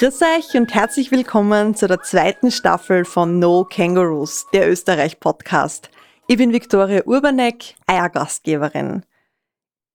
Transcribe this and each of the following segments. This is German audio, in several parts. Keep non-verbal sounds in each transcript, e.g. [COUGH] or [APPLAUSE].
Grüß euch und herzlich willkommen zu der zweiten Staffel von No Kangaroos, der Österreich-Podcast. Ich bin Viktoria Urbanek, euer Gastgeberin.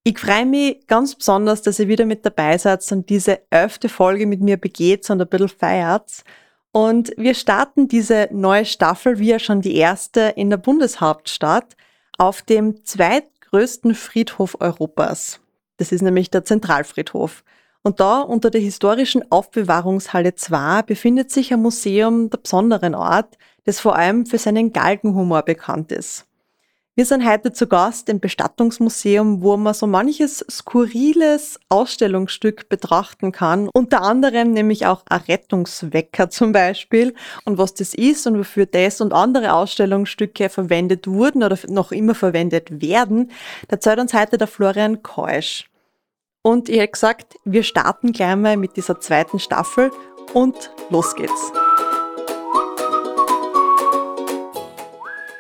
Ich freue mich ganz besonders, dass ihr wieder mit dabei seid und diese elfte Folge mit mir begeht und ein bisschen feiert. Und wir starten diese neue Staffel, wie ja schon die erste, in der Bundeshauptstadt auf dem zweitgrößten Friedhof Europas. Das ist nämlich der Zentralfriedhof. Und da unter der historischen Aufbewahrungshalle 2 befindet sich ein Museum der besonderen Art, das vor allem für seinen Galgenhumor bekannt ist. Wir sind heute zu Gast im Bestattungsmuseum, wo man so manches skurriles Ausstellungsstück betrachten kann. Unter anderem nämlich auch ein Rettungswecker zum Beispiel. Und was das ist und wofür das und andere Ausstellungsstücke verwendet wurden oder noch immer verwendet werden, erzählt uns heute der Florian Keusch. Und ich hätte gesagt, wir starten gleich mal mit dieser zweiten Staffel und los geht's.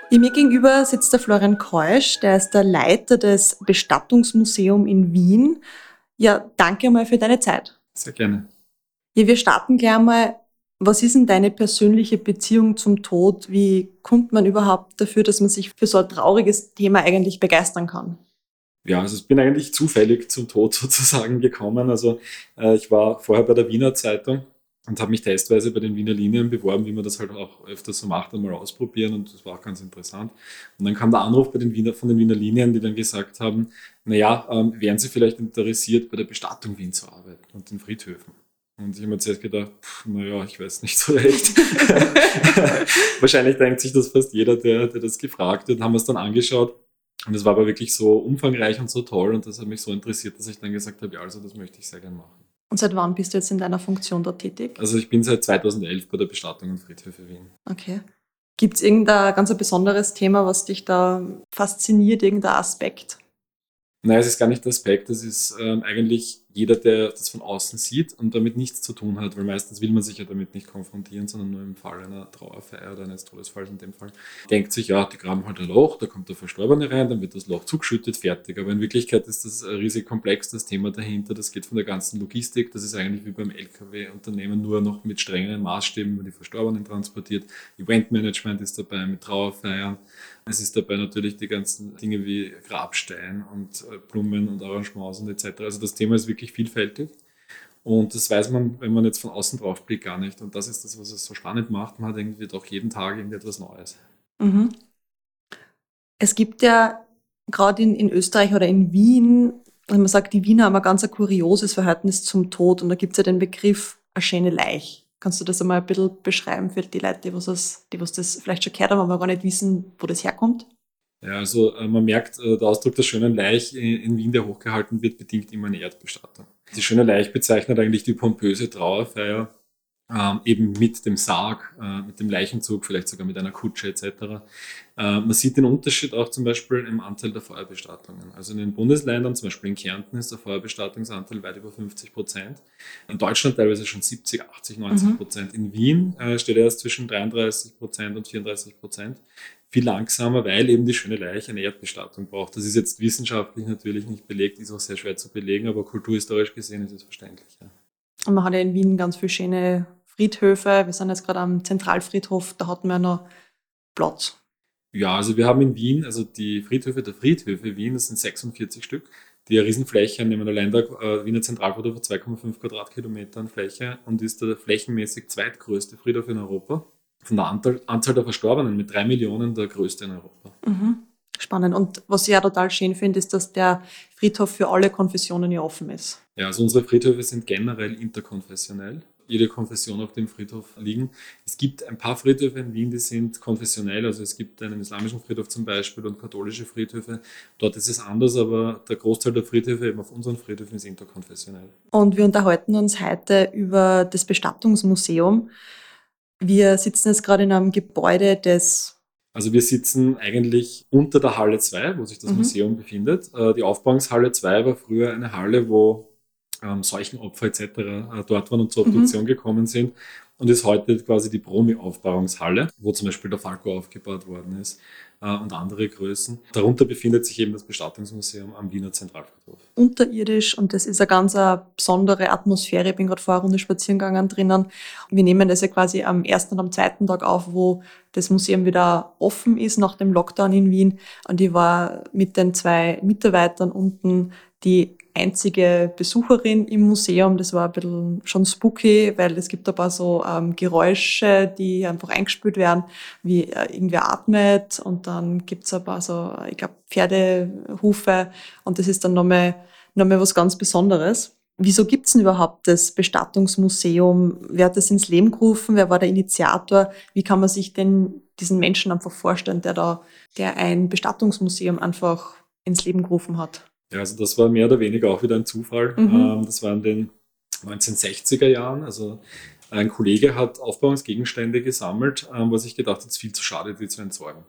Mir gegenüber sitzt der Florian Keusch, der ist der Leiter des Bestattungsmuseums in Wien. Ja, danke mal für deine Zeit. Sehr gerne. Ja, wir starten gleich mal. Was ist denn deine persönliche Beziehung zum Tod? Wie kommt man überhaupt dafür, dass man sich für so ein trauriges Thema eigentlich begeistern kann? Ja, also ich bin eigentlich zufällig zum Tod [LAUGHS] sozusagen gekommen. Also äh, ich war vorher bei der Wiener Zeitung und habe mich testweise bei den Wiener Linien beworben, wie man das halt auch öfters so macht, einmal ausprobieren und das war auch ganz interessant. Und dann kam der Anruf bei den Wiener, von den Wiener Linien, die dann gesagt haben, naja, ähm, wären Sie vielleicht interessiert, bei der Bestattung Wien zu arbeiten und den Friedhöfen? Und ich habe mir zuerst gedacht, naja, ich weiß nicht so recht. [LAUGHS] [LAUGHS] Wahrscheinlich denkt sich das fast jeder, der, der das gefragt wird. Haben wir es dann angeschaut und es war aber wirklich so umfangreich und so toll und das hat mich so interessiert, dass ich dann gesagt habe, ja, also das möchte ich sehr gerne machen. Und seit wann bist du jetzt in deiner Funktion dort tätig? Also ich bin seit 2011 bei der Bestattung und Friedhöfe Wien. Okay. Gibt es irgendein ganz besonderes Thema, was dich da fasziniert, irgendein Aspekt? Nein, es ist gar nicht der Aspekt, es ist ähm, eigentlich jeder, der das von außen sieht und damit nichts zu tun hat, weil meistens will man sich ja damit nicht konfrontieren, sondern nur im Fall einer Trauerfeier oder eines Todesfalls in dem Fall, denkt sich, ja, die graben halt ein Loch, da kommt der Verstorbene rein, dann wird das Loch zugeschüttet, fertig. Aber in Wirklichkeit ist das riesig komplex, das Thema dahinter, das geht von der ganzen Logistik, das ist eigentlich wie beim LKW-Unternehmen nur noch mit strengeren Maßstäben, man die Verstorbenen transportiert. Eventmanagement ist dabei mit Trauerfeiern. Es ist dabei natürlich die ganzen Dinge wie Grabstein und äh, Blumen und Arrangements und etc. Also das Thema ist wirklich wirklich vielfältig. Und das weiß man, wenn man jetzt von außen drauf blickt, gar nicht. Und das ist das, was es so spannend macht. Man hat irgendwie doch jeden Tag irgendwie etwas Neues. Mhm. Es gibt ja gerade in, in Österreich oder in Wien, wenn man sagt, die Wiener haben ein ganz ein kurioses Verhältnis zum Tod. Und da gibt es ja den Begriff eine schöne Leich. Kannst du das einmal ein bisschen beschreiben für die Leute, die was das, die was das vielleicht schon gehört haben, aber gar nicht wissen, wo das herkommt? Ja, also äh, man merkt, äh, der Ausdruck der schönen Leich in Wien, der hochgehalten wird, bedingt immer eine Erdbestattung. Die schöne Leich bezeichnet eigentlich die pompöse Trauerfeier, ähm, eben mit dem Sarg, äh, mit dem Leichenzug, vielleicht sogar mit einer Kutsche etc. Äh, man sieht den Unterschied auch zum Beispiel im Anteil der Feuerbestattungen. Also in den Bundesländern, zum Beispiel in Kärnten, ist der Feuerbestattungsanteil weit über 50 Prozent. In Deutschland teilweise schon 70, 80, 90 Prozent. Mhm. In Wien äh, steht er erst zwischen 33 Prozent und 34 Prozent viel langsamer, weil eben die schöne Leiche eine Erdbestattung braucht. Das ist jetzt wissenschaftlich natürlich nicht belegt, ist auch sehr schwer zu belegen, aber kulturhistorisch gesehen ist es verständlich. Ja. Und man hat ja in Wien ganz viele schöne Friedhöfe. Wir sind jetzt gerade am Zentralfriedhof, da hatten wir noch Platz. Ja, also wir haben in Wien, also die Friedhöfe der Friedhöfe Wien, das sind 46 Stück, die eine Riesenfläche nehmen. Allein der äh, Wiener Zentralfriedhof hat 2,5 Quadratkilometer an Fläche und ist der flächenmäßig zweitgrößte Friedhof in Europa von der Anzahl, Anzahl der Verstorbenen mit drei Millionen der größte in Europa. Mhm. Spannend. Und was ich ja total schön finde, ist, dass der Friedhof für alle Konfessionen ja offen ist. Ja, also unsere Friedhöfe sind generell interkonfessionell. Jede Konfession auf dem Friedhof liegen. Es gibt ein paar Friedhöfe in Wien, die sind konfessionell. Also es gibt einen islamischen Friedhof zum Beispiel und katholische Friedhöfe. Dort ist es anders, aber der Großteil der Friedhöfe eben auf unseren Friedhöfen ist interkonfessionell. Und wir unterhalten uns heute über das Bestattungsmuseum. Wir sitzen jetzt gerade in einem Gebäude, das also wir sitzen eigentlich unter der Halle 2, wo sich das mhm. Museum befindet. Äh, die Aufbauungshalle 2 war früher eine Halle, wo ähm, Seuchenopfer etc. Äh, dort waren und zur Obduktion mhm. gekommen sind und ist heute quasi die Promi-Aufbauungshalle, wo zum Beispiel der Falco aufgebaut worden ist und andere Größen. Darunter befindet sich eben das Bestattungsmuseum am Wiener Zentralfriedhof. Unterirdisch und das ist eine ganz eine besondere Atmosphäre. Ich bin gerade vor einer Runde spazieren gegangen drinnen. Wir nehmen das ja quasi am ersten und am zweiten Tag auf, wo das Museum wieder offen ist nach dem Lockdown in Wien. Und ich war mit den zwei Mitarbeitern unten, die einzige Besucherin im Museum. Das war ein bisschen schon spooky, weil es gibt ein paar so ähm, Geräusche, die einfach eingespült werden, wie äh, irgendwer atmet und dann gibt's ein paar so, ich glaube, Pferdehufe und das ist dann nochmal, nochmal was ganz Besonderes. Wieso gibt's denn überhaupt das Bestattungsmuseum? Wer hat das ins Leben gerufen? Wer war der Initiator? Wie kann man sich denn diesen Menschen einfach vorstellen, der da, der ein Bestattungsmuseum einfach ins Leben gerufen hat? Ja, also das war mehr oder weniger auch wieder ein Zufall. Mhm. Ähm, das war in den 1960er Jahren. Also ein Kollege hat Aufbauungsgegenstände gesammelt, ähm, was ich gedacht hat, es ist viel zu schade, die zu entsorgen.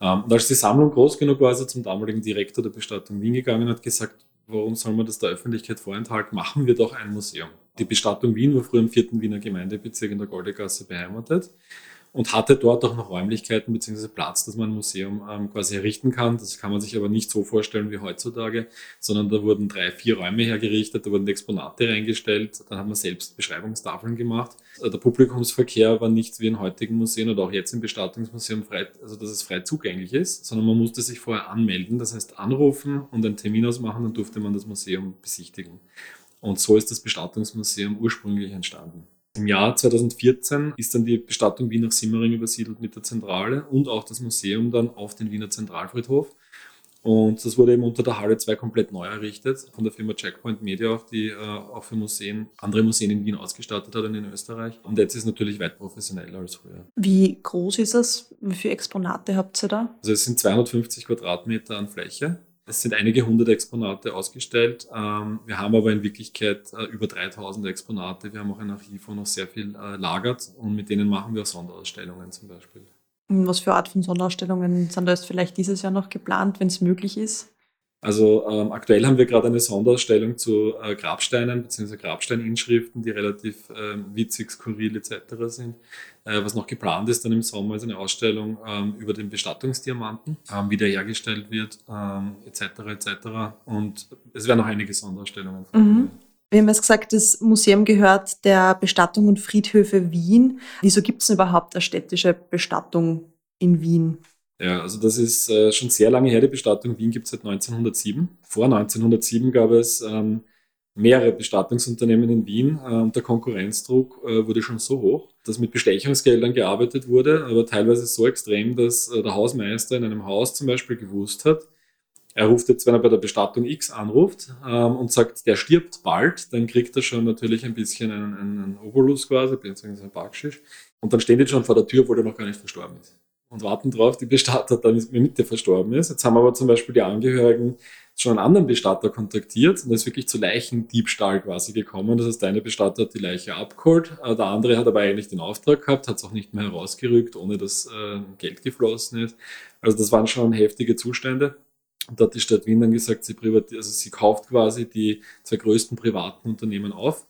Ähm, und als die Sammlung groß genug war, ist er zum damaligen Direktor der Bestattung Wien gegangen und hat gesagt, warum soll man das der Öffentlichkeit vorenthalten? Machen wir doch ein Museum. Die Bestattung Wien war früher im vierten Wiener Gemeindebezirk in der Goldegasse beheimatet und hatte dort auch noch Räumlichkeiten bzw. Platz, dass man ein Museum ähm, quasi errichten kann. Das kann man sich aber nicht so vorstellen wie heutzutage, sondern da wurden drei, vier Räume hergerichtet, da wurden Exponate reingestellt, dann hat man selbst Beschreibungstafeln gemacht. Äh, der Publikumsverkehr war nicht wie in heutigen Museen oder auch jetzt im Bestattungsmuseum frei, also dass es frei zugänglich ist, sondern man musste sich vorher anmelden, das heißt anrufen und einen Termin ausmachen, dann durfte man das Museum besichtigen. Und so ist das Bestattungsmuseum ursprünglich entstanden. Im Jahr 2014 ist dann die Bestattung Wien nach Simmering übersiedelt mit der Zentrale und auch das Museum dann auf den Wiener Zentralfriedhof. Und das wurde eben unter der Halle 2 komplett neu errichtet, von der Firma Checkpoint Media auch, die äh, auch für Museen, andere Museen in Wien ausgestattet hat und in Österreich. Und jetzt ist es natürlich weit professioneller als früher. Wie groß ist es? Wie viele Exponate habt ihr da? Also es sind 250 Quadratmeter an Fläche. Es sind einige hundert Exponate ausgestellt. Ähm, wir haben aber in Wirklichkeit äh, über 3000 Exponate. Wir haben auch ein Archiv, wo noch sehr viel äh, lagert und mit denen machen wir auch Sonderausstellungen zum Beispiel. Was für Art von Sonderausstellungen sind da jetzt vielleicht dieses Jahr noch geplant, wenn es möglich ist? Also ähm, aktuell haben wir gerade eine Sonderausstellung zu äh, Grabsteinen bzw. Grabsteininschriften, die relativ ähm, witzig, skurril etc. sind. Äh, was noch geplant ist dann im Sommer, ist eine Ausstellung ähm, über den Bestattungsdiamanten, ähm, wie der hergestellt wird etc. Ähm, etc. Und es werden noch einige Sonderausstellungen. Mhm. Wir haben jetzt gesagt, das Museum gehört der Bestattung und Friedhöfe Wien. Wieso gibt es überhaupt eine städtische Bestattung in Wien? Ja, also das ist äh, schon sehr lange her, die Bestattung Wien gibt es seit 1907. Vor 1907 gab es ähm, mehrere Bestattungsunternehmen in Wien äh, und der Konkurrenzdruck äh, wurde schon so hoch, dass mit Bestechungsgeldern gearbeitet wurde, aber teilweise so extrem, dass äh, der Hausmeister in einem Haus zum Beispiel gewusst hat, er ruft jetzt, wenn er bei der Bestattung X anruft ähm, und sagt, der stirbt bald, dann kriegt er schon natürlich ein bisschen einen, einen Obolus quasi, beziehungsweise ein Backschisch. Und dann stehen die schon vor der Tür, obwohl er noch gar nicht verstorben ist und warten darauf, die Bestatter dann mit der verstorben ist. Jetzt haben aber zum Beispiel die Angehörigen schon einen anderen Bestatter kontaktiert und ist wirklich zu Leichendiebstahl quasi gekommen. Das heißt, der eine Bestatter hat die Leiche abgeholt, äh, der andere hat aber eigentlich den Auftrag gehabt, hat es auch nicht mehr herausgerückt, ohne dass äh, Geld geflossen ist. Also das waren schon heftige Zustände. Und da hat die Stadt Wien dann gesagt, sie, also sie kauft quasi die zwei größten privaten Unternehmen auf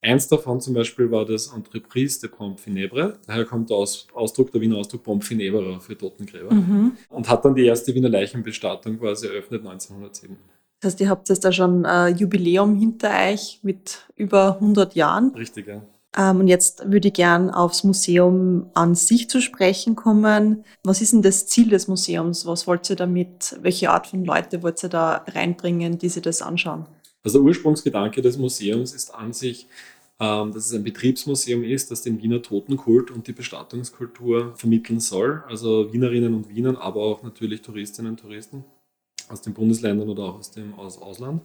Eins davon zum Beispiel war das Entreprise de Pompe Funèbre. Daher kommt der Aus Ausdruck, der Wiener Ausdruck Pompe Funèbre für Totengräber. Mhm. Und hat dann die erste Wiener Leichenbestattung quasi eröffnet 1907. Das heißt, ihr habt jetzt da schon ein Jubiläum hinter euch mit über 100 Jahren. Richtig, ja. Ähm, und jetzt würde ich gern aufs Museum an sich zu sprechen kommen. Was ist denn das Ziel des Museums? Was wollt ihr damit? Welche Art von Leute wollt ihr da reinbringen, die sich das anschauen? Also der Ursprungsgedanke des Museums ist an sich, ähm, dass es ein Betriebsmuseum ist, das den Wiener Totenkult und die Bestattungskultur vermitteln soll. Also Wienerinnen und Wienern, aber auch natürlich Touristinnen und Touristen aus den Bundesländern oder auch aus dem aus Ausland.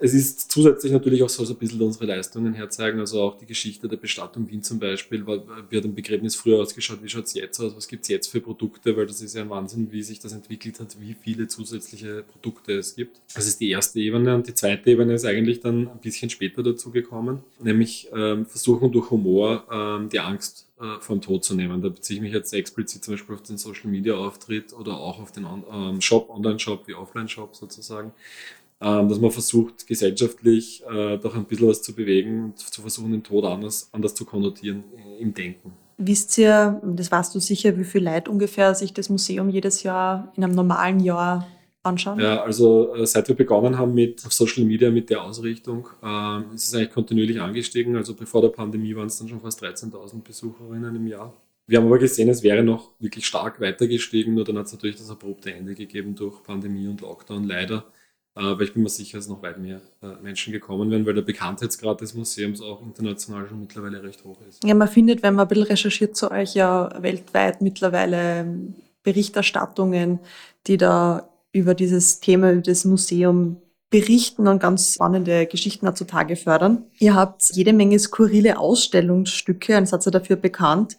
Es ist zusätzlich natürlich auch so, so ein bisschen unsere Leistungen herzeigen, also auch die Geschichte der Bestattung Wien zum Beispiel, wie hat ein Begräbnis früher ausgeschaut, wie schaut es jetzt aus, was gibt es jetzt für Produkte, weil das ist ja ein Wahnsinn, wie sich das entwickelt hat, wie viele zusätzliche Produkte es gibt. Das ist die erste Ebene und die zweite Ebene ist eigentlich dann ein bisschen später dazu gekommen, nämlich ähm, versuchen durch Humor ähm, die Angst äh, vom Tod zu nehmen. Da beziehe ich mich jetzt explizit zum Beispiel auf den Social Media Auftritt oder auch auf den ähm, Shop, Online-Shop wie Offline-Shop sozusagen dass man versucht, gesellschaftlich äh, doch ein bisschen was zu bewegen und zu versuchen, den Tod anders, anders zu konnotieren im Denken. Wisst ihr, das weißt du sicher, wie viel Leute ungefähr sich das Museum jedes Jahr in einem normalen Jahr anschauen? Ja, also äh, seit wir begonnen haben mit Social Media, mit der Ausrichtung, äh, ist es eigentlich kontinuierlich angestiegen. Also bevor der Pandemie waren es dann schon fast 13.000 Besucherinnen im Jahr. Wir haben aber gesehen, es wäre noch wirklich stark weiter gestiegen, nur dann hat es natürlich das abrupte Ende gegeben durch Pandemie und Lockdown leider. Aber ich bin mir sicher, dass noch weit mehr äh, Menschen gekommen werden, weil der Bekanntheitsgrad des Museums auch international schon mittlerweile recht hoch ist. Ja, man findet, wenn man ein bisschen recherchiert zu euch, ja weltweit mittlerweile ähm, Berichterstattungen, die da über dieses Thema, über das Museum berichten und ganz spannende Geschichten zutage fördern. Ihr habt jede Menge skurrile Ausstellungsstücke, ein Satz dafür bekannt.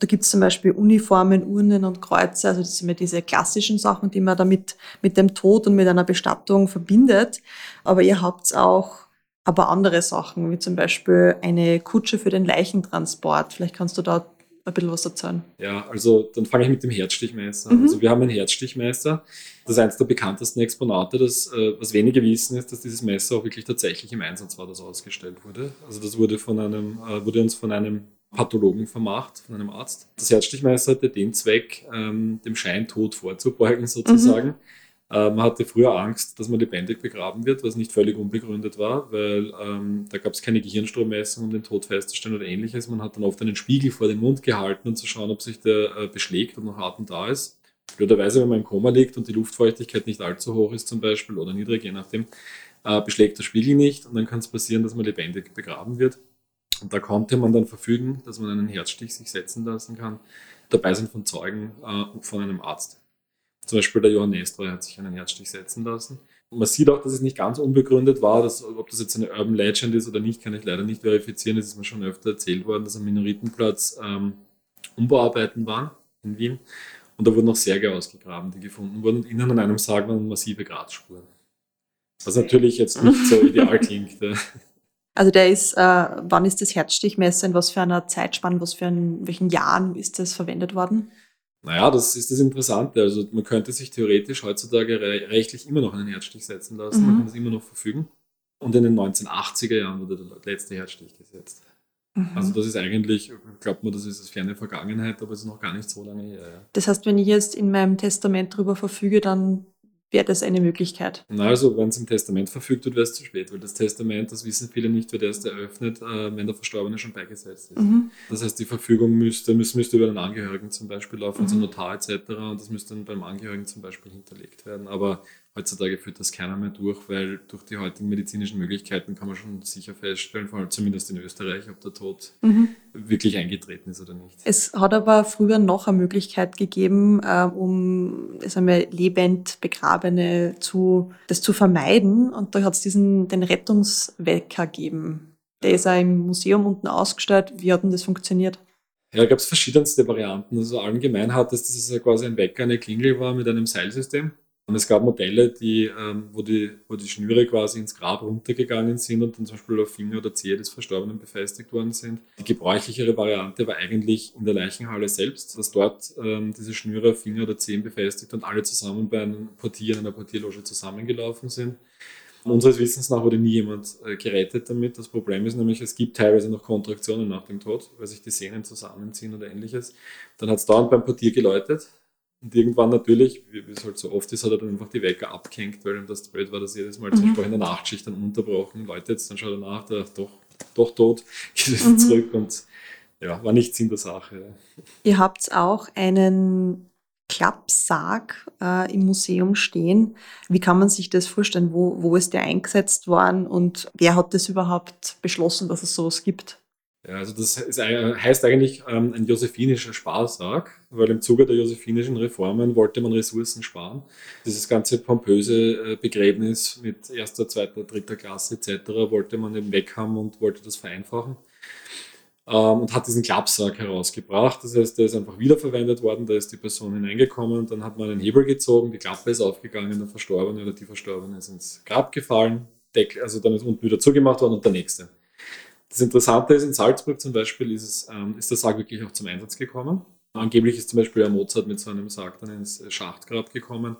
Da gibt es zum Beispiel Uniformen, Urnen und Kreuze, also das sind immer diese klassischen Sachen, die man damit mit dem Tod und mit einer Bestattung verbindet. Aber ihr habt auch aber andere Sachen, wie zum Beispiel eine Kutsche für den Leichentransport. Vielleicht kannst du da ein bisschen was erzählen. Ja, also dann fange ich mit dem Herzstichmeister Mhm. Also wir haben einen Herzstichmeister. Das ist eines der bekanntesten Exponate. Das, äh, was wenige wissen, ist, dass dieses Messer auch wirklich tatsächlich im Einsatz war, das ausgestellt wurde. Also das wurde, von einem, äh, wurde uns von einem Pathologen vermacht, von einem Arzt. Das Herzstichmesser hatte den Zweck, ähm, dem Scheintod vorzubeugen sozusagen. Mhm. Äh, man hatte früher Angst, dass man lebendig begraben wird, was nicht völlig unbegründet war, weil ähm, da gab es keine Gehirnstrommessung, um den Tod festzustellen oder ähnliches. Man hat dann oft einen Spiegel vor den Mund gehalten, um zu schauen, ob sich der äh, beschlägt und noch Atem da ist. Blöderweise, wenn man im Koma liegt und die Luftfeuchtigkeit nicht allzu hoch ist zum Beispiel oder niedrig, je nachdem, äh, beschlägt der Spiegel nicht und dann kann es passieren, dass man lebendig begraben wird. Und da konnte man dann verfügen, dass man einen Herzstich sich setzen lassen kann. Dabei sind von Zeugen äh, von einem Arzt. Zum Beispiel der Johann Nestroy hat sich einen Herzstich setzen lassen. Und man sieht auch, dass es nicht ganz unbegründet war. Dass, ob das jetzt eine Urban Legend ist oder nicht, kann ich leider nicht verifizieren. Das ist mir schon öfter erzählt worden, dass am Minoritenplatz ähm, Umbauarbeiten waren in Wien. Und da wurden auch Särge ausgegraben, die gefunden wurden. Und innen an einem Sarg waren massive Gratspuren. Was natürlich jetzt nicht so [LAUGHS] ideal klingt. Also der ist, äh, wann ist das Herzstichmesser, in was für einer Zeitspanne, was für ein, welchen Jahren ist das verwendet worden? Naja, das ist das Interessante. Also man könnte sich theoretisch heutzutage rechtlich immer noch einen Herzstich setzen lassen, mhm. man kann das immer noch verfügen. Und in den 1980er Jahren wurde der letzte Herzstich gesetzt. Mhm. Also das ist eigentlich, glaubt man, das ist das ferne Vergangenheit, aber es ist noch gar nicht so lange her. Ja. Das heißt, wenn ich jetzt in meinem Testament darüber verfüge, dann wäre das eine Möglichkeit. Na, also wenn es im Testament verfügt wird, wäre es zu spät, weil das Testament, das wissen viele nicht, wird erst eröffnet, äh, wenn der Verstorbene schon beigesetzt ist. Mhm. Das heißt, die Verfügung müsste, müsste, müsste über den Angehörigen zum Beispiel laufen, also mhm. also Notar etc. Und das müsste dann beim Angehörigen zum Beispiel hinterlegt werden. Aber heutzutage führt das keiner mehr durch, weil durch die heutigen medizinischen Möglichkeiten kann man schon sicher feststellen, vor allem zumindest in Österreich, ob der Tod mhm. Wirklich eingetreten ist oder nicht. Es hat aber früher noch eine Möglichkeit gegeben, äh, um sagen wir, lebend Begrabene zu, das zu vermeiden. Und da hat es diesen den Rettungswecker gegeben. Der ist auch im Museum unten ausgestellt. Wie hat denn das funktioniert? Ja, da gab es verschiedenste Varianten. Also allgemein hat es, dass es quasi ein Wecker, eine Klingel war mit einem Seilsystem. Und es gab Modelle, die, ähm, wo, die, wo die Schnüre quasi ins Grab runtergegangen sind und dann zum Beispiel auf Finger oder Zehe des Verstorbenen befestigt worden sind. Die gebräuchlichere Variante war eigentlich in der Leichenhalle selbst, dass dort ähm, diese Schnüre auf Finger oder Zehen befestigt und alle zusammen bei einem Portier in einer Portierloge zusammengelaufen sind. Unseres Wissens nach wurde nie jemand äh, gerettet damit. Das Problem ist nämlich, es gibt teilweise noch Kontraktionen nach dem Tod, weil sich die Sehnen zusammenziehen oder ähnliches. Dann hat es dauernd beim Portier geläutet und irgendwann natürlich, wie es halt so oft ist, hat er dann einfach die Wecker abgehängt, weil ihm das blöd war, dass jedes Mal mhm. zum Beispiel in der Nachtschicht dann unterbrochen Leute jetzt, dann schaut er nach, der doch, doch tot, [LAUGHS] geht mhm. zurück und ja, war nichts in der Sache. Ihr habt auch einen Klappsarg äh, im Museum stehen. Wie kann man sich das vorstellen? Wo, wo ist der eingesetzt worden und wer hat das überhaupt beschlossen, dass es sowas gibt? Ja, also das ist, heißt eigentlich ähm, ein josephinischer Sparsarg, weil im Zuge der josephinischen Reformen wollte man Ressourcen sparen. Dieses ganze pompöse äh, Begräbnis mit erster, zweiter, dritter Klasse etc. wollte man eben weg haben und wollte das vereinfachen. Ähm, und hat diesen Klappsack herausgebracht. Das heißt, der ist einfach wiederverwendet worden, da ist die Person hineingekommen, dann hat man einen Hebel gezogen, die Klappe ist aufgegangen, der Verstorbene oder die Verstorbene ist ins Grab gefallen, Deckel, also dann ist unten wieder zugemacht worden und der nächste. Das Interessante ist, in Salzburg zum Beispiel ist, es, ähm, ist der Sarg wirklich auch zum Einsatz gekommen. Angeblich ist zum Beispiel der Mozart mit so einem Sarg dann ins Schachtgrab gekommen.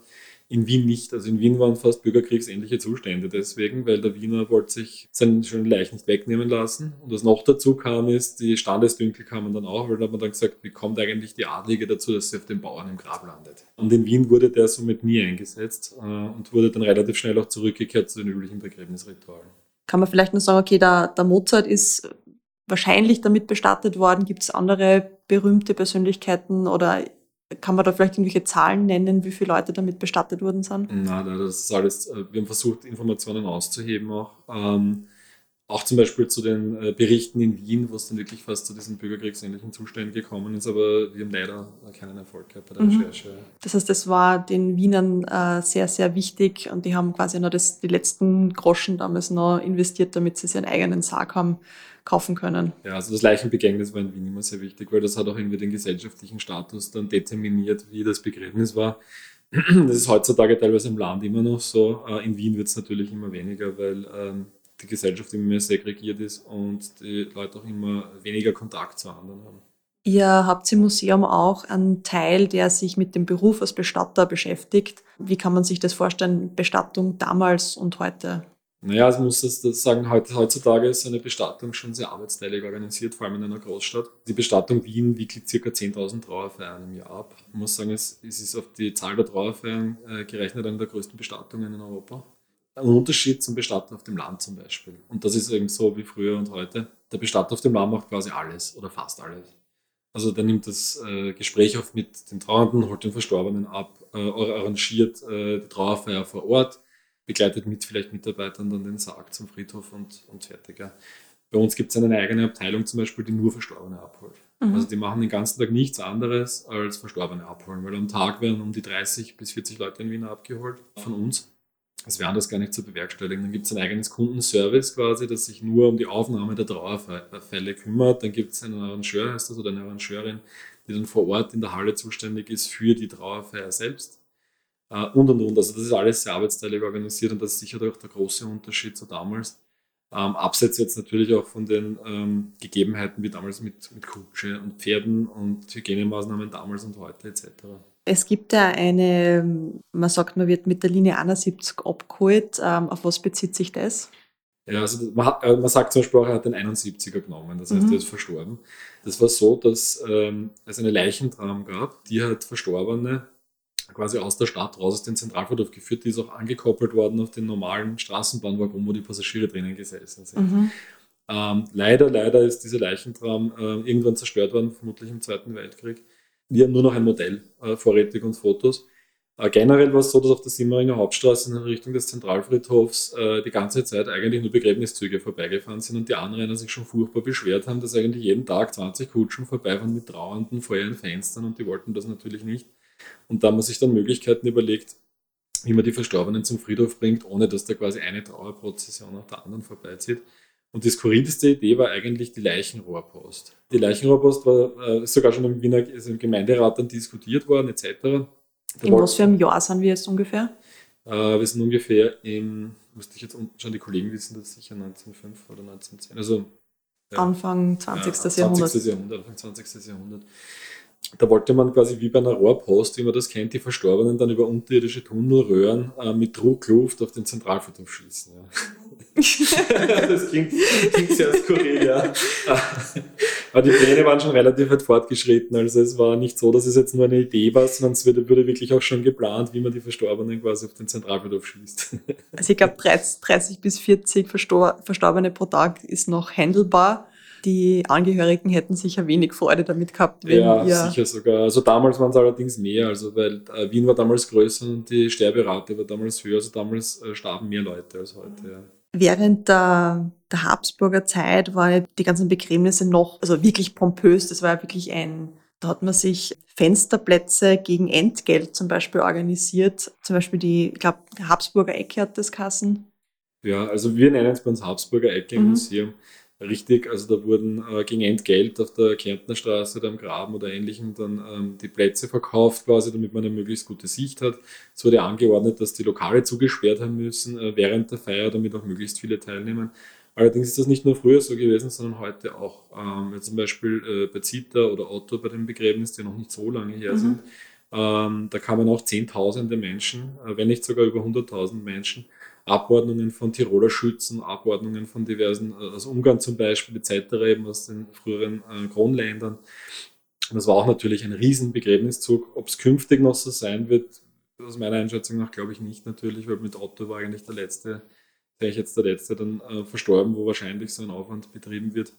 In Wien nicht. Also in Wien waren fast bürgerkriegsähnliche Zustände deswegen, weil der Wiener wollte sich seinen schönen Leich nicht wegnehmen lassen. Und was noch dazu kam, ist, die Standesdünkel kamen dann auch, weil da hat man dann gesagt, wie kommt eigentlich die Adlige dazu, dass sie auf den Bauern im Grab landet. Und in Wien wurde der somit nie eingesetzt äh, und wurde dann relativ schnell auch zurückgekehrt zu den üblichen Begräbnisritualen. Kann man vielleicht nur sagen, okay, der, der Mozart ist wahrscheinlich damit bestattet worden. Gibt es andere berühmte Persönlichkeiten oder kann man da vielleicht irgendwelche Zahlen nennen, wie viele Leute damit bestattet worden sind? Nein, das ist alles, äh, wir haben versucht, Informationen auszuheben auch. Ähm, auch zum Beispiel zu den äh, Berichten in Wien, wo es dann wirklich fast zu diesen bürgerkriegsähnlichen Zuständen gekommen ist, aber wir haben leider keinen Erfolg gehabt bei der mhm. Recherche. Das heißt, das war den Wienern äh, sehr, sehr wichtig und die haben quasi noch das, die letzten Groschen damals noch investiert, damit sie ihren eigenen Sarg haben kaufen können. Ja, also das Leichenbegängnis war in Wien immer sehr wichtig, weil das hat auch irgendwie den gesellschaftlichen Status dann determiniert, wie das Begräbnis war. Das ist heutzutage teilweise im Land immer noch so. Äh, in Wien wird es natürlich immer weniger, weil ähm, die Gesellschaft immer mehr segregiert ist und die Leute auch immer weniger Kontakt zu anderen haben. Ihr habt im Museum auch einen Teil, der sich mit dem Beruf als Bestatter beschäftigt. Wie kann man sich das vorstellen, Bestattung damals und heute? Naja, ich muss das, sagen, heutzutage ist eine Bestattung schon sehr arbeitsteilig organisiert, vor allem in einer Großstadt. Die Bestattung Wien wickelt ca. 10.000 Trauerfeiern im Jahr ab. Ich muss sagen, es, ist auf die Zahl der Trauerfeiern äh, gerechnet eine der größten Bestattungen in Europa. Ein Unterschied zum Bestatter auf dem Land zum Beispiel. Und das ist eben so wie früher und heute. Der Bestatter auf dem Land macht quasi alles oder fast alles. Also der nimmt das äh, Gespräch auf mit den Trauernden, holt den Verstorbenen ab, äh, arrangiert äh, die Trauerfeier vor Ort, begleitet mit vielleicht Mitarbeitern dann den Sarg zum Friedhof und, und fertig. Ja. Bei uns gibt es eine eigene Abteilung zum Beispiel, die nur Verstorbene abholt. Mhm. Also die machen den ganzen Tag nichts anderes als Verstorbene abholen, weil am Tag werden um die 30 bis 40 Leute in Wien abgeholt von uns. Es wäre anders gar nicht zu bewerkstelligen. Dann gibt es ein eigenes Kundenservice quasi, das sich nur um die Aufnahme der Trauerfälle kümmert. Dann gibt es einen Arrangeur, heißt das, oder eine Arrangeurin, die dann vor Ort in der Halle zuständig ist für die Trauerfeier selbst. Äh, und und und. Also das ist alles sehr arbeitsteilig organisiert und das ist sicher auch der große Unterschied zu damals. Ähm, abseits jetzt natürlich auch von den ähm, Gegebenheiten wie damals mit, mit Kutsche und Pferden und Hygienemaßnahmen damals und heute etc. Es gibt ja eine, man sagt, man wird mit der Linie 71 abgeholt. Ähm, auf was bezieht sich das? Ja, also man, hat, äh, man sagt zum Beispiel auch, er hat den 71er genommen, das heißt, mhm. er ist verstorben. Das war so, dass ähm, es eine Leichentram gab, die hat Verstorbene quasi aus der Stadt raus aus den Zentralfriedhof geführt. Die ist auch angekoppelt worden auf den normalen Straßenbahnwaggon, wo die Passagiere drinnen gesessen sind. Mhm. Ähm, leider, leider ist diese Leichentram äh, irgendwann zerstört worden, vermutlich im Zweiten Weltkrieg. Wir haben nur noch ein Modell äh, vorrätig und Fotos. Äh, generell war es so, dass auf der Simmeringer Hauptstraße in Richtung des Zentralfriedhofs äh, die ganze Zeit eigentlich nur Begräbniszüge vorbeigefahren sind und die Anrainer sich schon furchtbar beschwert haben, dass eigentlich jeden Tag 20 Kutschen vorbeifahren mit Trauernden vor ihren Fenstern und die wollten das natürlich nicht. Und da wir sich dann Möglichkeiten überlegt, wie man die Verstorbenen zum Friedhof bringt, ohne dass da quasi eine Trauerprozession nach der anderen vorbeizieht. Und die skurrilste Idee war eigentlich die Leichenrohrpost. Die Leichenrohrpost war äh, sogar schon im Wiener also im Gemeinderat dann diskutiert worden, etc. Da In was für einem Jahr sind wir jetzt ungefähr? Äh, wir sind ungefähr im, müsste ich jetzt unten schon die Kollegen wissen, das ist sicher 1905 oder 1910. Also ja, Anfang 20. Ja, 20. Jahrhundert. Jahrhundert. Anfang 20. Jahrhundert da wollte man quasi wie bei einer Rohrpost, wie man das kennt, die Verstorbenen dann über unterirdische Tunnelröhren äh, mit Druckluft auf den Zentralfriedhof schießen. Ja. Das klingt, klingt, sehr skurril, ja. Aber die Pläne waren schon relativ weit fortgeschritten. Also es war nicht so, dass es jetzt nur eine Idee war, sondern es wurde wirklich auch schon geplant, wie man die Verstorbenen quasi auf den Zentralfriedhof schießt. Also ich glaube 30, 30 bis 40 Verstorbene pro Tag ist noch handelbar die Angehörigen hätten sicher wenig Freude damit gehabt, wenn ja, ihr. sicher sogar. Also damals waren es allerdings mehr, also weil äh, Wien war damals größer und die Sterberate war damals höher, also damals äh, starben mehr Leute als heute. Ja. Während der, der Habsburger Zeit waren die ganzen Begräbnisse noch, also wirklich pompös. Das war wirklich ein, da hat man sich Fensterplätze gegen Entgelt zum Beispiel organisiert. Zum Beispiel die, ich glaube, Habsburger Ecke hat das Kassen. Ja, also wir nennen es bei uns Habsburger Ecke im mhm. Museum richtig. Also da wurden äh, gegen Entgelt auf der Kärntner Straße oder am Graben oder ähnlichem dann ähm, die Plätze verkauft quasi, damit man eine möglichst gute Sicht hat. Es wurde angeordnet, dass die Lokale zugesperrt haben müssen äh, während der Feier, damit auch möglichst viele teilnehmen. Allerdings ist das nicht nur früher so gewesen, sondern heute auch. Ähm, zum Beispiel äh, bei Zita oder Otto bei dem Begräbnis, die noch nicht so lange her mhm. sind, Ähm, da kamen auch Zehntausende Menschen, äh, wenn nicht sogar über 100.000 Menschen. Abordnungen von Tiroler Schützen, Abordnungen von diversen, äh, aus Ungarn zum Beispiel, etc., eben aus den früheren äh, Kronländern. Das war auch natürlich ein riesen Begräbniszug. Ob es künftig noch so sein wird, aus meiner Einschätzung nach glaube ich nicht natürlich, weil mit Otto war eigentlich der letzte, wäre ich jetzt der letzte dann äh, verstorben, wo wahrscheinlich so ein Aufwand betrieben wird.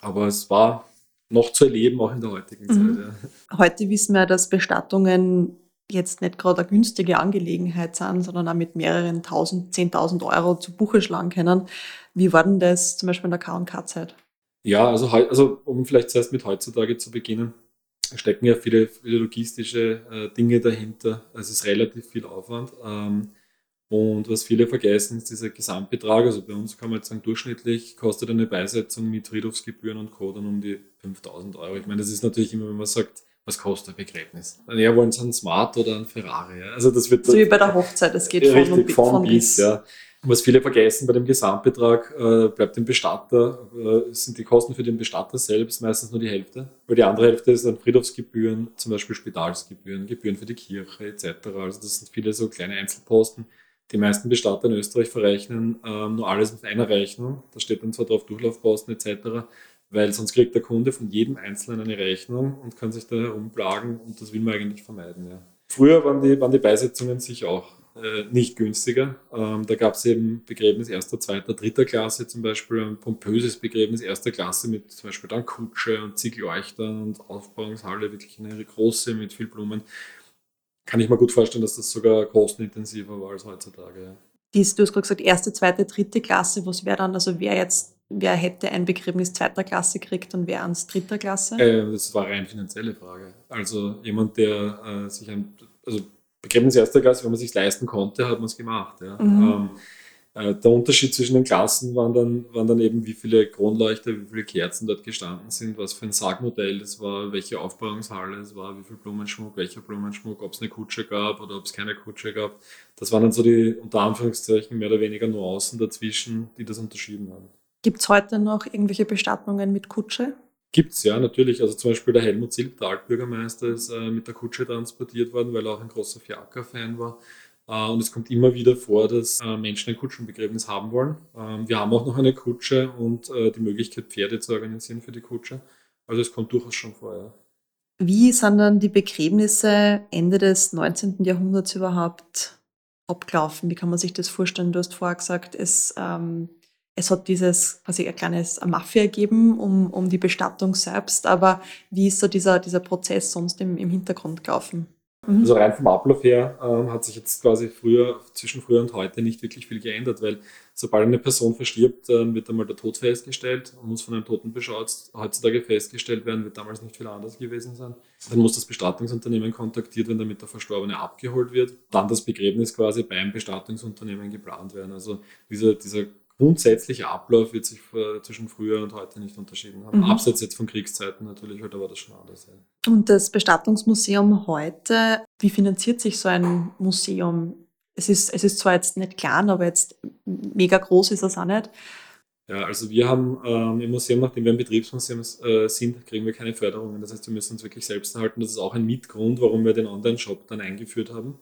Aber es war noch zu erleben, auch in der heutigen mhm. Zeit. Ja. Heute wissen wir, dass Bestattungen jetzt nicht gerade eine günstige Angelegenheit sind, sondern auch mit mehreren tausend, zehntausend Euro zu Buche schlagen können. Wie war denn das zum Beispiel in der K&K-Zeit? Ja, also, also um vielleicht zuerst mit heutzutage zu beginnen, stecken ja viele, viele logistische äh, Dinge dahinter. Also es ist relativ viel Aufwand. Ähm, und was viele vergessen, ist dieser Gesamtbetrag. Also bei uns kann man jetzt sagen, durchschnittlich kostet eine Beisetzung mit Friedhofsgebühren und Co. dann um die 5000 Euro. Ich meine, das ist natürlich immer, wenn man sagt, was kostet ein Begräbnis? Ja, wollen sie einen Smart oder einen Ferrari? Ja? Also das wird so wie bei der Hochzeit, es geht von, richtig, von, von bis. Ja. Und was viele vergessen bei dem Gesamtbetrag, äh, bleibt dem Bestatter, äh, sind die Kosten für den Bestatter selbst meistens nur die Hälfte, weil die andere Hälfte ist dann Friedhofsgebühren, zum Beispiel Spitalsgebühren, Gebühren für die Kirche etc. Also das sind viele so kleine Einzelposten. Die meisten Bestatter in Österreich verrechnen ähm, nur alles auf einer Rechnung. Da steht dann zwar drauf Durchlaufkosten etc., weil sonst kriegt der Kunde von jedem Einzelnen eine Rechnung und kann sich da herumplagen und das will man eigentlich vermeiden. Ja. Früher waren die, waren die Beisetzungen sicher auch äh, nicht günstiger. Ähm, da gab es eben Begräbnis erster, zweiter, dritter Klasse zum Beispiel, ein pompöses Begräbnis erster Klasse mit zum Beispiel dann Kutsche und Ziegleuchtern und Aufbauungshalle, wirklich eine große mit viel Blumen. Kann ich mir gut vorstellen, dass das sogar kostenintensiver war als heutzutage. Ja. Du hast gerade gesagt, erste, zweite, dritte Klasse, was wäre dann, also wer jetzt, wer hätte ein Begräbnis zweiter Klasse gekriegt und wer ans dritter Klasse? Äh, das war rein finanzielle Frage. Also jemand, der äh, sich ein, also Begräbnis erster Klasse, wenn man es sich leisten konnte, hat man es gemacht. Ja. Mhm. Ähm, äh, der Unterschied zwischen den Klassen waren dann, waren dann eben, wie viele Kronleuchter, wie viele Kerzen dort gestanden sind, was für ein Sargmodell es war, welche Aufbauungshalle es war, wie viel Blumenschmuck, welcher Blumenschmuck, ob es eine Kutsche gab oder ob es keine Kutsche gab. Das waren dann so die unter Anführungszeichen mehr oder weniger Nuancen dazwischen, die das unterschieden haben. Gibt es heute noch irgendwelche Bestattungen mit Kutsche? Gibt es ja natürlich. Also zum Beispiel der Helmut Silb, der Altbürgermeister, ist äh, mit der Kutsche transportiert worden, weil er auch ein großer Fiaker-Fan war. Äh, und es kommt immer wieder vor, dass äh, Menschen ein Kutschenbegräbnis haben wollen. Ähm, wir haben auch noch eine Kutsche und äh, die Möglichkeit, Pferde zu organisieren für die Kutsche. Also es kommt durchaus schon vor, ja. Wie sind dann die Begräbnisse Ende des 19. Jahrhunderts überhaupt abgelaufen? Wie kann man sich das vorstellen? Du hast vorher gesagt, es ähm, es hat dieses quasi ein kleines Mafia gegeben um, um die Bestattung selbst, aber wie ist so dieser, dieser Prozess sonst im, im Hintergrund gelaufen? Mhm. Also rein vom Ablauf her ähm, hat sich jetzt quasi früher, zwischen früher und heute nicht wirklich viel geändert, weil sobald eine Person verstirbt, äh, wird einmal der Tod festgestellt und muss von einem Totenbeschau heutzutage festgestellt werden, wird damals nicht viel anders gewesen sein. Dann muss das Bestattungsunternehmen kontaktiert werden, damit der Verstorbene abgeholt wird. Dann das Begräbnis quasi beim Bestattungsunternehmen geplant werden. Also dieser, dieser grundsätzliche Ablauf wird sich zwischen früher und heute nicht unterschieden haben. Mhm. Abseits jetzt von Kriegszeiten natürlich, weil da war das schon anders. Ja. Und das Bestattungsmuseum heute, wie finanziert sich so ein Museum? Es ist, es ist zwar jetzt nicht klein, aber jetzt mega groß ist es auch nicht. Ja, also wir haben ähm, im Museum, nachdem wir ein Betriebsmuseum äh, sind, kriegen wir keine Förderungen. Das heißt, wir müssen uns wirklich selbst erhalten. Das ist auch ein Mitgrund, warum wir den Online-Shop dann eingeführt haben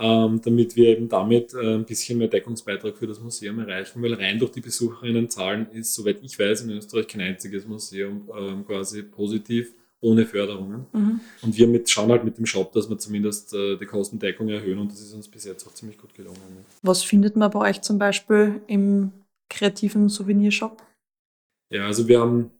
ähm, damit wir eben damit äh, ein bisschen mehr Deckungsbeitrag für das Museum erreichen, weil rein durch die Besucherinnenzahlen ist, soweit ich weiß, in Österreich kein einziges Museum ähm, quasi positiv ohne Förderungen. Mhm. Und wir mit, schauen halt mit dem Shop, dass wir zumindest äh, die Kostendeckung erhöhen und das ist uns bis jetzt auch ziemlich gut gelungen. Was findet man bei euch zum Beispiel im kreativen Souvenirshop? Ja, also wir haben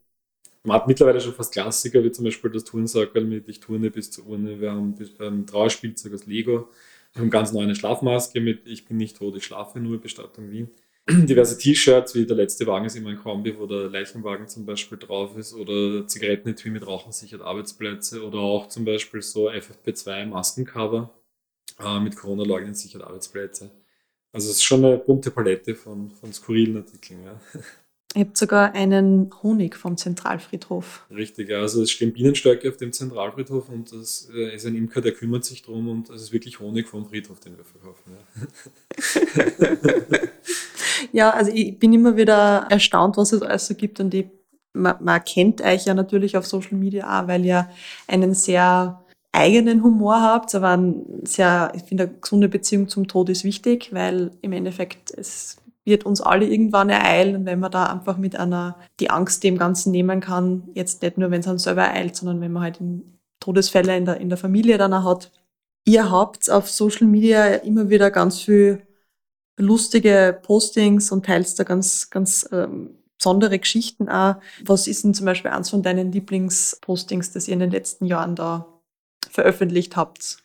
man hat mittlerweile schon fast Klassiker, wie zum Beispiel das Turnsackerl mit Ich turne bis zur Urne. Wir haben ein Trauerspielzeug aus Lego. Wir haben ganz neu eine Schlafmaske mit Ich bin nicht tot, ich schlafe nur, Bestattung Wien. [CLEARS THROAT] Diverse T-Shirts, wie der letzte Wagen ist immer ein Kombi, wo der Leichenwagen zum Beispiel drauf ist, oder Zigarettenetui mit Rauchen sichert Arbeitsplätze, oder auch zum Beispiel so FFP2 Maskencover äh, mit Corona-Leugnen sichert Arbeitsplätze. Also es ist schon eine bunte Palette von, von skurrilen Artikeln. Ja. [LAUGHS] Ihr habt sogar einen Honig vom Zentralfriedhof. Richtig, ja. Also es stehen Bienenstöcke auf dem Zentralfriedhof und das äh, ist ein Imker, der kümmert sich drum und es ist wirklich Honig vom Friedhof, den wir verkaufen. Ja. [LAUGHS] ja, also ich bin immer wieder erstaunt, was es alles so gibt und die, man, man kennt euch ja natürlich auf Social Media auch, weil ihr einen sehr eigenen Humor habt, aber ein sehr, ich finde, eine gesunde Beziehung zum Tod ist wichtig, weil im Endeffekt es wird uns alle irgendwann ereilen wenn man da einfach mit einer, die Angst dem Ganzen nehmen kann, jetzt nicht nur, wenn es einen selber ereilt, sondern wenn man halt Todesfälle in der, in der Familie dann auch hat. Ihr habt auf Social Media immer wieder ganz viel lustige Postings und teilst da ganz, ganz ähm, besondere Geschichten auch. Was ist denn zum Beispiel eins von deinen Lieblingspostings, das ihr in den letzten Jahren da veröffentlicht habt?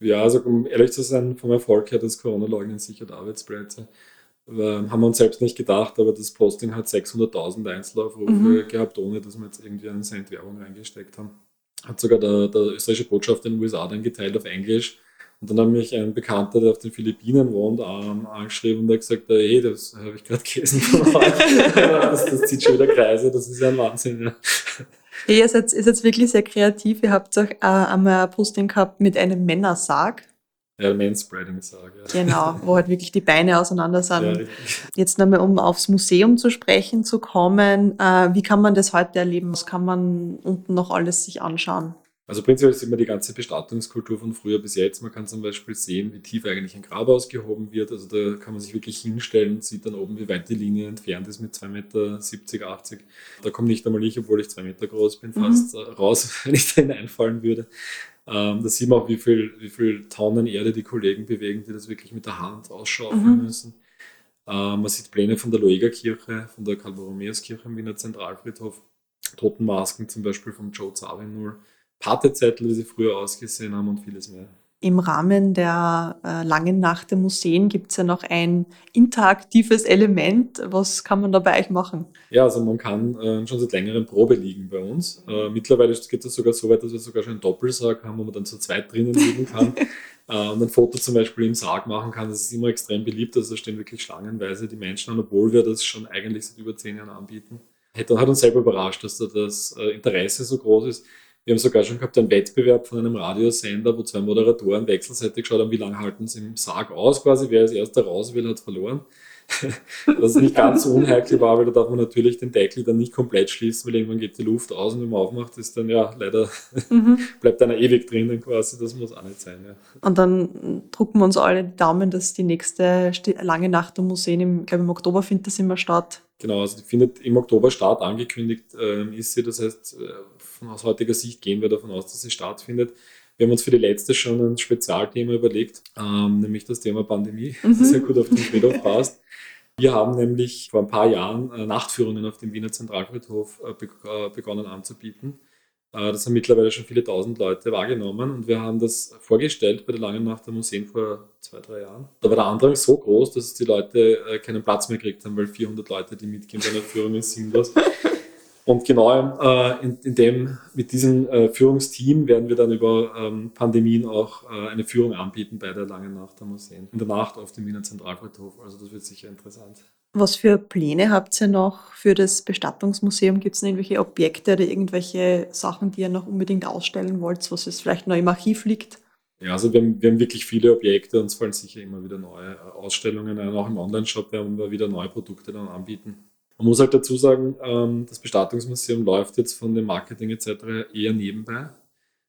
Ja, also um ehrlich zu sein, vom Erfolg her, das Corona-Leugnen sichert Arbeitsplätze. Haben wir uns selbst nicht gedacht, aber das Posting hat 600.000 Einzelaufrufe mhm. gehabt, ohne dass wir jetzt irgendwie einen Cent Werbung reingesteckt haben. Hat sogar der, der österreichische Botschafter in den USA dann geteilt auf Englisch. Und dann hat mich ein Bekannter, der auf den Philippinen wohnt, ähm, angeschrieben und hat gesagt, hey, das habe ich gerade gelesen von euch. [LAUGHS] das, das zieht schon wieder Kreise, das ist ja ein Wahnsinn. Ja. Ihr seid, ihr seid wirklich sehr kreativ. Ihr habt auch äh, einmal ein Posting gehabt mit einem Männersarg. Ja, Manspreading-Sarg. Ja. Genau, wo halt wirklich die Beine auseinander sind. Ja, Jetzt nochmal, um aufs Museum zu sprechen zu kommen. Äh, wie kann man das heute erleben? Was kann man unten noch alles sich anschauen? Also prinzipiell sieht man die ganze Bestattungskultur von früher bis jetzt. Man kann zum Beispiel sehen, wie tief eigentlich ein Grab ausgehoben wird. Also da kann man sich wirklich hinstellen und sieht dann oben, wie weit die Linie entfernt ist mit 2,70 Meter, 80. Da komme nicht einmal ich, obwohl ich zwei Meter groß bin, fast mhm. raus, [LAUGHS] wenn ich da hineinfallen würde. Ähm, da sieht man auch, wie viel, wie viel Tonnen Erde die Kollegen bewegen, die das wirklich mit der Hand ausschaufeln mhm. müssen. Ähm, man sieht Pläne von der Loega-Kirche, von der Karl Borromäus-Kirche im Wiener Zentralfriedhof, Totenmasken zum Beispiel von Joe Zawinul. Partezettel, wie sie früher ausgesehen haben und vieles mehr. Im Rahmen der äh, langen Nacht der Museen gibt es ja noch ein interaktives Element. Was kann man da bei euch machen? Ja, also man kann äh, schon seit längerem Probe liegen bei uns. Äh, mittlerweile geht es sogar so weit, dass wir sogar schon einen Doppelsarg haben, wo man dann zu zweit drinnen liegen kann [LAUGHS] äh, und ein Foto zum Beispiel im Sarg machen kann. Das ist immer extrem beliebt. Also da stehen wirklich schlangenweise die Menschen an, obwohl wir das schon eigentlich seit über zehn Jahren anbieten. Hat, hat uns selber überrascht, dass da das äh, Interesse so groß ist. Wir haben sogar schon gehabt einen Wettbewerb von einem Radiosender, wo zwei Moderatoren wechselseitig geschaut haben, wie lange halten sie im Sarg aus quasi. Wer als erster raus will, hat verloren. [LAUGHS] das ist nicht ganz [LAUGHS] so unheimlich war, weil da darf man natürlich den Deckel dann nicht komplett schließen, weil irgendwann geht die Luft aus und wenn man aufmacht, ist dann ja leider [LAUGHS] mhm. bleibt einer ewig drinnen quasi. Das muss auch nicht sein. Ja. Und dann drucken wir uns alle die Daumen, dass die nächste lange Nacht am Museum, im, glaube im Oktober findet das immer statt. Genau, also die findet im Oktober statt, angekündigt äh, ist sie. Das heißt, äh, von aus heutiger Sicht gehen wir davon aus, dass sie stattfindet. Wir haben uns für die letzte schon ein Spezialthema überlegt, ähm, nämlich das Thema Pandemie, [LAUGHS] mhm. das sehr gut auf den Friedhof passt. Wir haben nämlich vor ein paar Jahren äh, Nachtführungen auf dem Wiener Zentralfriedhof äh, äh begonnen anzubieten. Äh, das haben mittlerweile schon viele tausend Leute wahrgenommen und wir haben das vorgestellt bei der Langen Nacht der Museen vor zwei, drei Jahren. Da war der Andrang so groß, dass die Leute äh, keinen Platz mehr gekriegt haben, weil 400 Leute, die mitgehen bei einer Führung, ist sinnlos. Und genau äh, in, in, dem, mit diesem äh, Führungsteam werden wir dann über ähm, Pandemien auch äh, eine Führung anbieten bei der Langen Nacht der Museen. In der Nacht auf dem Wiener Zentralfriedhof. Also das wird sicher interessant. Was für Pläne habt ihr noch für das Bestattungsmuseum? Gibt es irgendwelche Objekte oder irgendwelche Sachen, die ihr noch unbedingt ausstellen wollt, was es vielleicht noch im Archiv liegt? Ja, also wir haben, wir haben wirklich viele Objekte, uns fallen sicher immer wieder neue äh, Ausstellungen ein. Auch im Online-Shop werden wir wieder neue Produkte dann anbieten. Man muss halt dazu sagen, ähm, das Bestattungsmuseum läuft jetzt von dem Marketing etc. eher nebenbei,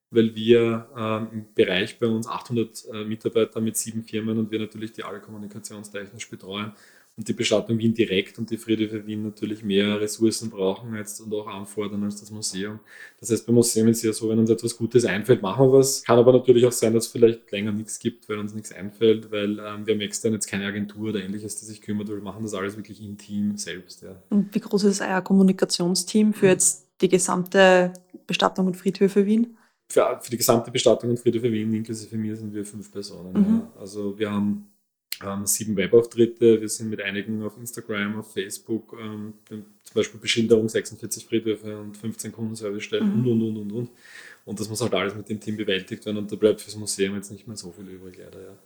weil wir ähm, im Bereich bei uns 800 äh, Mitarbeiter mit sieben Firmen und wir natürlich die alle kommunikationstechnisch betreuen und die Bestattung Wien direkt und die Friedhöfe Wien natürlich mehr Ressourcen brauchen jetzt und auch anfordern als das Museum. Das heißt, beim Museum ist es ja so, wenn uns etwas Gutes einfällt, machen wir was. Kann aber natürlich auch sein, dass es vielleicht länger nichts gibt, weil uns nichts einfällt, weil ähm, wir haben extern jetzt keine Agentur oder ähnliches, die sich kümmert, weil wir machen das alles wirklich im Team selbst. Ja. Und wie groß ist euer Kommunikationsteam für jetzt die gesamte Bestattung und Friedhöfe Wien? Für, für die gesamte Bestattung und Friedhöfe Wien, inklusive mir, sind wir fünf Personen. Mhm. Ja. Also wir haben ähm, sieben Webauftritte. Wir sind mit einigen auf Instagram, auf Facebook, ähm, zum Beispiel Beschilderung 46 Friedhöfe und 15 Kundenservicestellen mhm. und, und, und, und, und. Und das muss halt alles mit dem Team bewältigt werden und da bleibt fürs Museum jetzt nicht mehr so viel übrig, leider. Ja.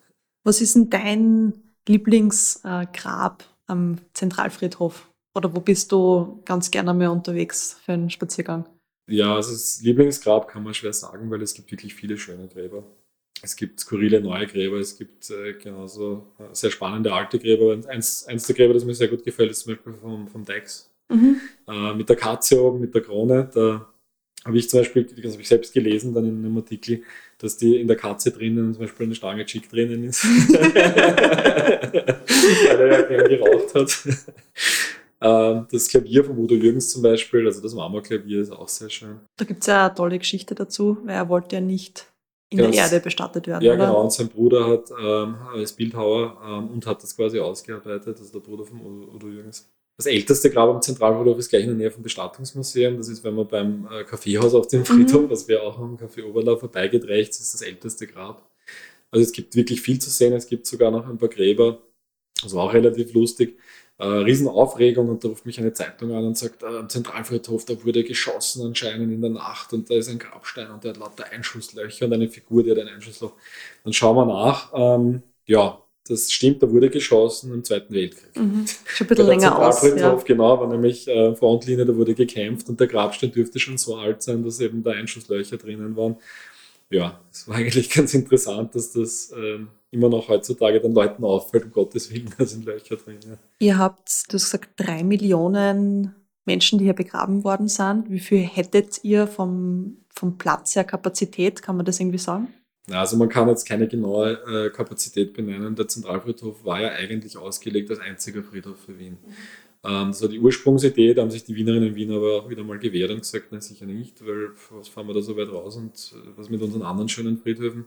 Was ist denn dein Lieblingsgrab am Zentralfriedhof? Oder wo bist du ganz gerne mehr unterwegs für einen Spaziergang? Ja, also das Lieblingsgrab kann man schwer sagen, weil es gibt wirklich viele schöne Gräber. Es gibt skurrile neue Gräber, es gibt äh, genauso äh, sehr spannende alte Gräber. Eins, eins der Gräber, das mir sehr gut gefällt, ist zum Beispiel vom, vom Dex. Mhm. Äh, mit der Katze oben, mit der Krone. Da habe ich zum Beispiel, das habe ich selbst gelesen, dann in einem Artikel, dass die in der Katze drinnen zum Beispiel eine Stange Chick drinnen ist. [LAUGHS] Weil er ja gern geraucht hat. Ähm, das Klavier von Udo Jürgens zum Beispiel, also das Marmorklavier ist auch sehr schön. Da gibt es ja eine tolle Geschichte dazu, weil er wollte ja nicht in das, der Erde bestattet werden. Ja, oder? genau. Und sein Bruder hat ähm, als Bildhauer ähm, und hat das quasi ausgearbeitet, also der Bruder von Udo Jürgens. Das älteste Grab am Zentralfriedhof ist gleich in der Nähe vom Bestattungsmuseum. Das ist, wenn man beim äh, Kaffeehaus auf dem Friedhof, mhm. was wir auch am Café Oberlau vorbeigeht, rechts ist das älteste Grab. Also es gibt wirklich viel zu sehen. Es gibt sogar noch ein paar Gräber. Das war auch relativ lustig. Äh, Riesenaufregung und da ruft mich eine Zeitung an und sagt, äh, am Zentralfriedhof, da wurde geschossen anscheinend in der Nacht und da ist ein Grabstein und der hat lauter Einschusslöcher und eine Figur, die hat ein Einschussloch. Dann schauen wir nach. Ähm, ja, das stimmt, da wurde geschossen im Zweiten Weltkrieg. Mhm. Schon ein bisschen länger aus. Ja. Genau, war nämlich äh, Frontlinie, da wurde gekämpft und der Grabstein dürfte schon so alt sein, dass eben da Einschusslöcher drinnen waren. Ja, es war eigentlich [LAUGHS] ganz interessant, dass das äh, immer noch heutzutage den Leuten auffällt, um Gottes Willen, [LAUGHS] da sind Löcher drin. Ja. Ihr habt, du hast gesagt, drei Millionen Menschen, die hier begraben worden sind. Wie viel hättet ihr vom, vom Platz her Kapazität? Kann man das irgendwie sagen? Also man kann jetzt keine genaue äh, Kapazität benennen. Der Zentralfriedhof war ja eigentlich ausgelegt als einziger Friedhof für Wien. Ähm, das war die Ursprungsidee, da haben sich die Wienerinnen in Wien aber auch wieder mal gewehrt und gesagt, nein, sicher nicht, weil was fahren wir da so weit raus und äh, was mit unseren anderen schönen Friedhöfen.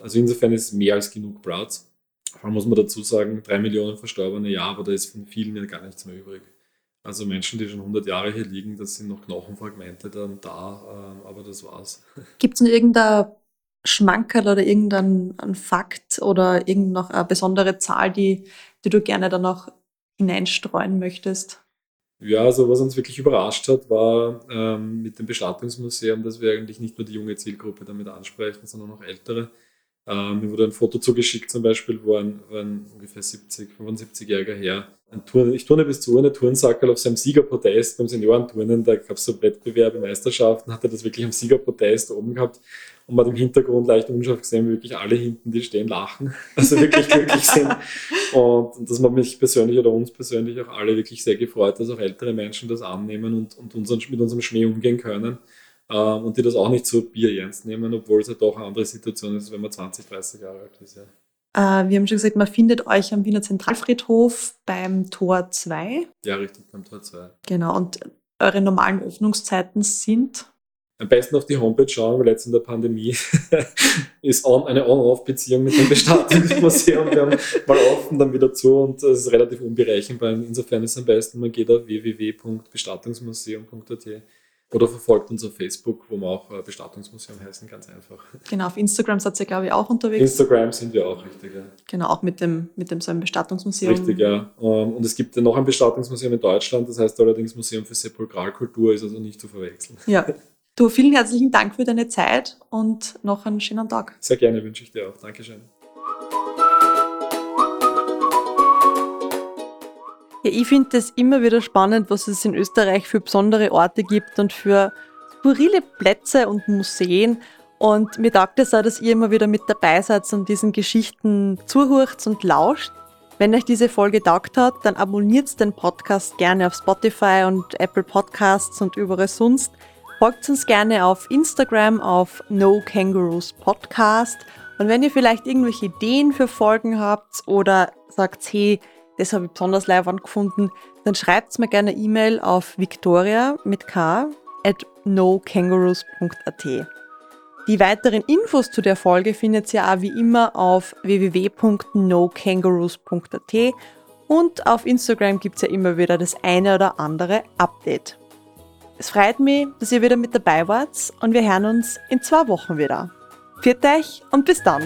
Also insofern ist mehr als genug Platz. Vor allem muss man dazu sagen, drei Millionen Verstorbene, ja, aber da ist von vielen ja gar nichts mehr übrig. Also Menschen, die schon 100 Jahre hier liegen, das sind noch Knochenfragmente dann da, ähm, aber das war's. [LAUGHS] Gibt es noch irgendein Schmankerl oder irgendein Fakt oder irgend noch eine besondere Zahl, die, die du gerne dann noch hineinstreuen möchtest? Ja, also was uns wirklich überrascht hat, war ähm, mit dem Bestattungsmuseum, dass wir eigentlich nicht nur die junge Zielgruppe damit ansprechen, sondern auch ältere. Ähm, mir wurde ein Foto zugeschickt zum Beispiel, wo ein, ein ungefähr 70, 75-jähriger Herr, ein Turn, ich turne bis zu eine Turnsackel auf seinem Siegerprotest beim Seniorenturnen, da gab es so Wettbewerbe, Meisterschaften, hat er das wirklich am Siegerprotest oben gehabt und man hat im Hintergrund leicht unscharf gesehen, wie wirklich alle hinten, die stehen, lachen, [LAUGHS] also wirklich glücklich sind. Und, und das hat mich persönlich oder uns persönlich auch alle wirklich sehr gefreut, dass auch ältere Menschen das annehmen und, und unseren, mit unserem Schnee umgehen können und die das auch nicht so Bier ernst nehmen, obwohl es ja doch eine andere Situation ist, wenn man 20, 30 Jahre alt ist. Ja. Äh, wir haben schon gesagt, man findet euch am Wiener Zentralfriedhof beim Tor 2. Ja, richtig, beim Tor 2. Genau, und eure normalen Öffnungszeiten sind? Am besten auf die Homepage schauen, weil jetzt in der Pandemie [LAUGHS] ist on, eine On-Off-Beziehung mit dem Bestattungsmuseum. Wir haben mal offen, dann wieder zu und das ist relativ unberechenbar. Insofern ist es am besten, man geht auf www.bestattungsmuseum.at oder verfolgt uns auf Facebook, wo wir auch äh, Bestattungsmuseum heißen, ganz einfach. Genau, auf Instagram seid ihr, glaube ich, auch unterwegs. Instagram sind wir auch, richtig, ja. Genau, auch mit dem, mit dem so einem Bestattungsmuseum. Richtig, ja. Ähm, und es gibt ja noch ein Bestattungsmuseum in Deutschland, das heißt allerdings Museum für Sepulkralkultur, ist also nicht zu verwechseln. Ja. [LAUGHS] Du, vielen herzlichen Dank für deine Zeit und noch einen schönen Tag. Sehr gerne, wünsche ich dir auch. Dankeschön. Ja, ich finde es immer wieder spannend, was es in Österreich für besondere Orte gibt und für skurrile Plätze und Museen. Und mir taugt es auch, dass ihr immer wieder mit dabei seid und diesen Geschichten zuhört und lauscht. Wenn euch diese Folge taugt hat, dann abonniert den Podcast gerne auf Spotify und Apple Podcasts und überall sonst. Folgt uns gerne auf Instagram auf No Kangaroos Podcast. Und wenn ihr vielleicht irgendwelche Ideen für Folgen habt oder sagt, hey, das habe ich besonders leibend gefunden, dann schreibt mir gerne E-Mail auf victoria mit k at nokangaroos.at. Die weiteren Infos zu der Folge findet ihr auch wie immer auf www.nokangaroos.at und auf Instagram gibt es ja immer wieder das eine oder andere Update. Es freut mich, dass ihr wieder mit dabei wart und wir hören uns in zwei Wochen wieder. Viert euch und bis dann!